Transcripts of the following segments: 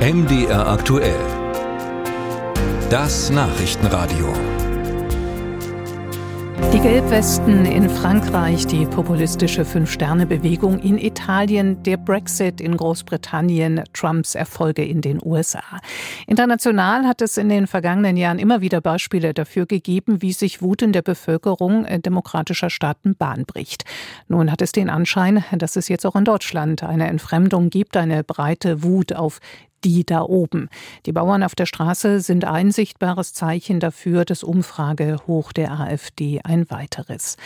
MDR aktuell. Das Nachrichtenradio. Die Gelbwesten in Frankreich, die populistische Fünf-Sterne-Bewegung in Italien, der Brexit in Großbritannien, Trumps Erfolge in den USA. International hat es in den vergangenen Jahren immer wieder Beispiele dafür gegeben, wie sich Wut in der Bevölkerung demokratischer Staaten Bahn bricht. Nun hat es den Anschein, dass es jetzt auch in Deutschland eine Entfremdung gibt, eine breite Wut auf die da oben. Die Bauern auf der Straße sind ein sichtbares Zeichen dafür, das Umfragehoch der AfD ein weiteres.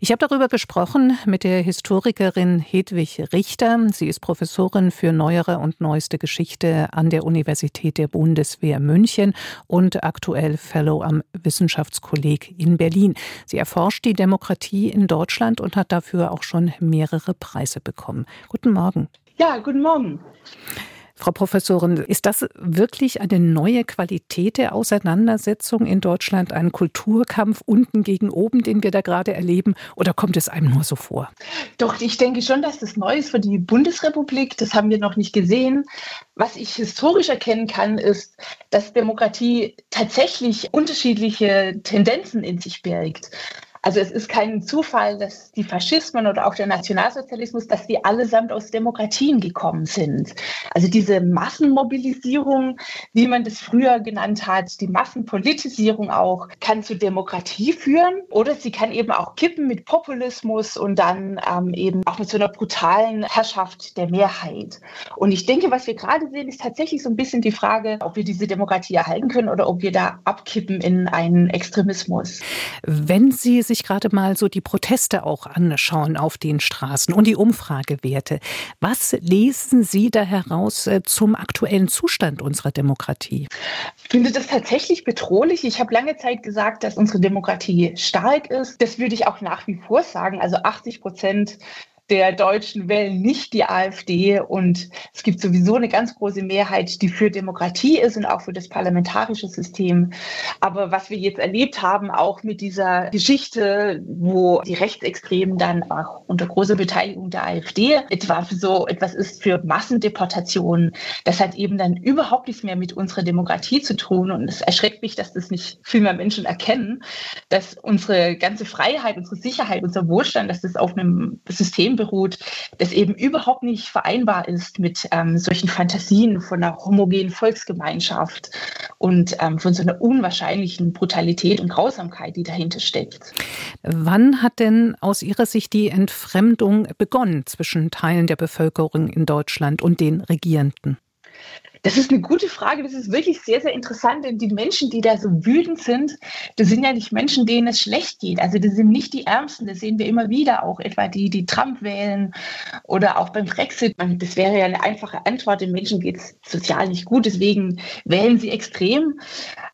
Ich habe darüber gesprochen mit der Historikerin Hedwig Richter. Sie ist Professorin für neuere und neueste Geschichte an der Universität der Bundeswehr München und aktuell Fellow am Wissenschaftskolleg in Berlin. Sie erforscht die Demokratie in Deutschland und hat dafür auch schon mehrere Preise bekommen. Guten Morgen. Ja, guten Morgen. Frau Professorin, ist das wirklich eine neue Qualität der Auseinandersetzung in Deutschland, ein Kulturkampf unten gegen oben, den wir da gerade erleben, oder kommt es einem nur so vor? Doch, ich denke schon, dass das neu ist für die Bundesrepublik. Das haben wir noch nicht gesehen. Was ich historisch erkennen kann, ist, dass Demokratie tatsächlich unterschiedliche Tendenzen in sich birgt. Also es ist kein Zufall, dass die Faschismen oder auch der Nationalsozialismus, dass die allesamt aus Demokratien gekommen sind. Also diese Massenmobilisierung, wie man das früher genannt hat, die Massenpolitisierung auch, kann zu Demokratie führen oder sie kann eben auch kippen mit Populismus und dann ähm, eben auch mit so einer brutalen Herrschaft der Mehrheit. Und ich denke, was wir gerade sehen, ist tatsächlich so ein bisschen die Frage, ob wir diese Demokratie erhalten können oder ob wir da abkippen in einen Extremismus. Wenn Sie sich sich gerade mal so die Proteste auch anschauen auf den Straßen und die Umfragewerte. Was lesen Sie da heraus äh, zum aktuellen Zustand unserer Demokratie? Ich finde das tatsächlich bedrohlich. Ich habe lange Zeit gesagt, dass unsere Demokratie stark ist. Das würde ich auch nach wie vor sagen. Also 80 Prozent der Deutschen wählen nicht die AfD und es gibt sowieso eine ganz große Mehrheit, die für Demokratie ist und auch für das parlamentarische System. Aber was wir jetzt erlebt haben, auch mit dieser Geschichte, wo die Rechtsextremen dann auch unter großer Beteiligung der AfD etwa so etwas ist für Massendeportationen, das hat eben dann überhaupt nichts mehr mit unserer Demokratie zu tun. Und es erschreckt mich, dass das nicht viel mehr Menschen erkennen, dass unsere ganze Freiheit, unsere Sicherheit, unser Wohlstand, dass das auf einem System beruht, das eben überhaupt nicht vereinbar ist mit ähm, solchen Fantasien von einer homogenen Volksgemeinschaft und ähm, von so einer unwahrscheinlichen Brutalität und Grausamkeit, die dahinter steckt. Wann hat denn aus Ihrer Sicht die Entfremdung begonnen zwischen Teilen der Bevölkerung in Deutschland und den Regierenden? Das ist eine gute Frage. Das ist wirklich sehr, sehr interessant, denn die Menschen, die da so wütend sind, das sind ja nicht Menschen, denen es schlecht geht. Also das sind nicht die Ärmsten. Das sehen wir immer wieder auch, etwa die, die Trump wählen oder auch beim Brexit. Das wäre ja eine einfache Antwort. Den Menschen geht es sozial nicht gut, deswegen wählen sie extrem.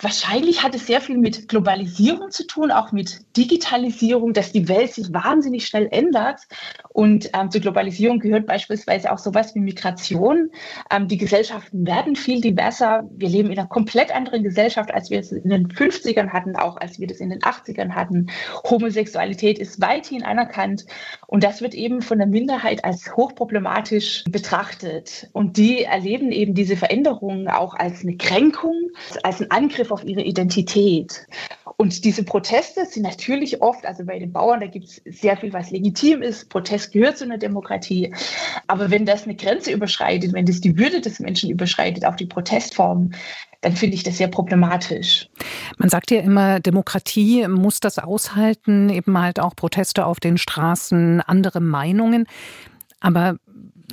Wahrscheinlich hat es sehr viel mit Globalisierung zu tun, auch mit Digitalisierung, dass die Welt sich wahnsinnig schnell ändert. Und ähm, zur Globalisierung gehört beispielsweise auch sowas wie Migration. Ähm, die Gesellschaften werden werden viel diverser. Wir leben in einer komplett anderen Gesellschaft, als wir es in den 50ern hatten, auch als wir das in den 80ern hatten. Homosexualität ist weithin anerkannt und das wird eben von der Minderheit als hochproblematisch betrachtet. Und die erleben eben diese Veränderungen auch als eine Kränkung, als einen Angriff auf ihre Identität. Und diese Proteste sind natürlich oft, also bei den Bauern, da gibt es sehr viel, was legitim ist. Protest gehört zu einer Demokratie. Aber wenn das eine Grenze überschreitet, wenn das die Würde des Menschen überschreitet, auch die Protestform, dann finde ich das sehr problematisch. Man sagt ja immer, Demokratie muss das aushalten, eben halt auch Proteste auf den Straßen, andere Meinungen. Aber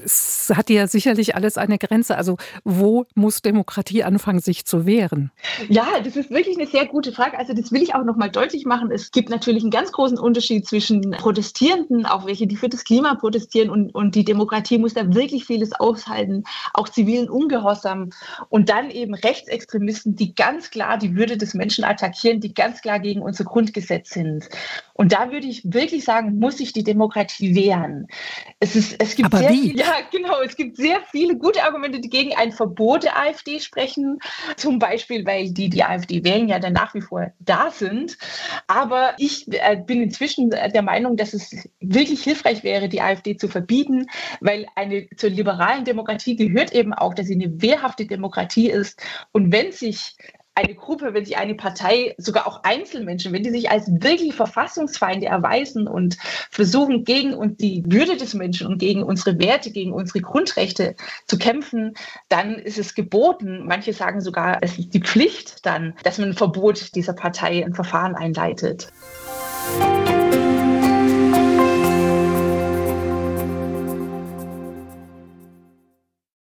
es hat ja sicherlich alles eine Grenze. Also wo muss Demokratie anfangen, sich zu wehren? Ja, das ist wirklich eine sehr gute Frage. Also das will ich auch noch mal deutlich machen. Es gibt natürlich einen ganz großen Unterschied zwischen Protestierenden, auch welche, die für das Klima protestieren und, und die Demokratie muss da wirklich vieles aushalten, auch zivilen Ungehorsam und dann eben Rechtsextremisten, die ganz klar die Würde des Menschen attackieren, die ganz klar gegen unser Grundgesetz sind. Und da würde ich wirklich sagen, muss sich die Demokratie wehren. Es, ist, es gibt Aber sehr wie? Viele, ja, genau. Es gibt sehr viele gute Argumente, die gegen ein Verbot der AfD sprechen. Zum Beispiel, weil die, die AfD wählen, ja dann nach wie vor da sind. Aber ich äh, bin inzwischen der Meinung, dass es wirklich hilfreich wäre, die AfD zu verbieten, weil eine zur liberalen Demokratie gehört eben auch, dass sie eine wehrhafte Demokratie ist. Und wenn sich eine Gruppe, wenn sich eine Partei, sogar auch Einzelmenschen, wenn die sich als wirklich Verfassungsfeinde erweisen und versuchen, gegen und die Würde des Menschen und gegen unsere Werte, gegen unsere Grundrechte zu kämpfen, dann ist es geboten. Manche sagen sogar, es ist die Pflicht dann, dass man ein Verbot dieser Partei ein Verfahren einleitet. Musik